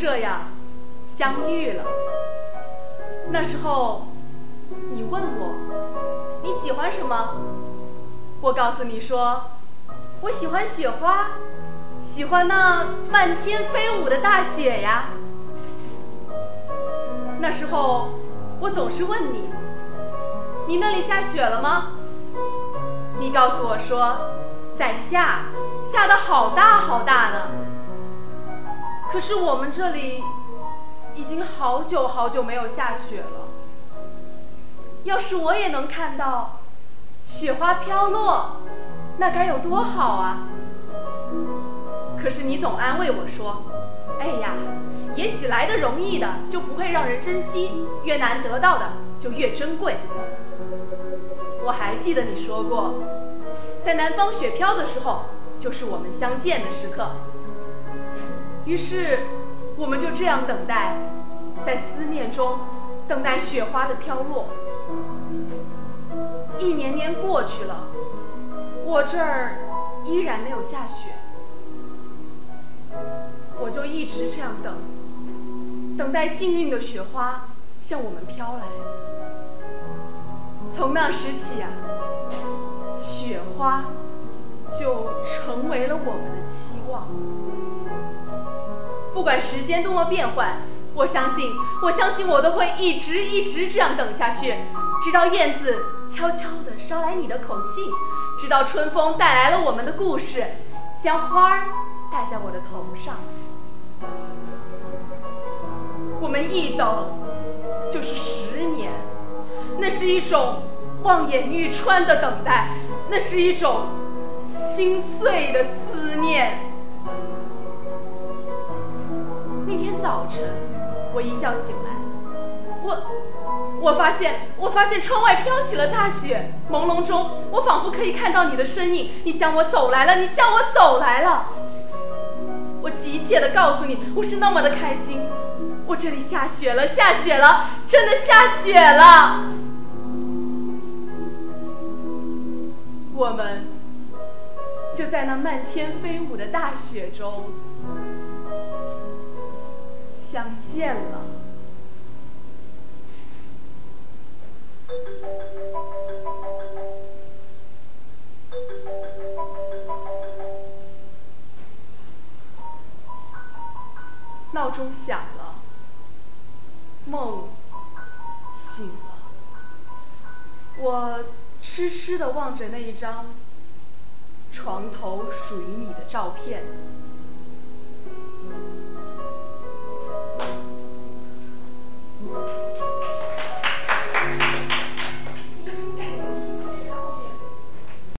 这样相遇了。那时候，你问我你喜欢什么，我告诉你说，我喜欢雪花，喜欢那漫天飞舞的大雪呀。那时候，我总是问你，你那里下雪了吗？你告诉我说，在下，下的好大好大呢。可是我们这里已经好久好久没有下雪了。要是我也能看到雪花飘落，那该有多好啊！可是你总安慰我说：“哎呀，也许来的容易的就不会让人珍惜，越难得到的就越珍贵。”我还记得你说过，在南方雪飘的时候，就是我们相见的时刻。于是，我们就这样等待，在思念中等待雪花的飘落。一年年过去了，我这儿依然没有下雪，我就一直这样等，等待幸运的雪花向我们飘来。从那时起啊，雪花就成为了我们的期望。不管时间多么变幻，我相信，我相信我都会一直一直这样等下去，直到燕子悄悄地捎来你的口信，直到春风带来了我们的故事，将花儿戴在我的头上。我们一等就是十年。那是一种望眼欲穿的等待，那是一种心碎的思念。晨，我一觉醒来，我我发现，我发现窗外飘起了大雪，朦胧中，我仿佛可以看到你的身影，你向我走来了，你向我走来了。我急切地告诉你，我是那么的开心，我这里下雪了，下雪了，真的下雪了。我们就在那漫天飞舞的大雪中见了。闹钟响了，梦醒了，我。痴痴地望着那一张床头属于你的照片。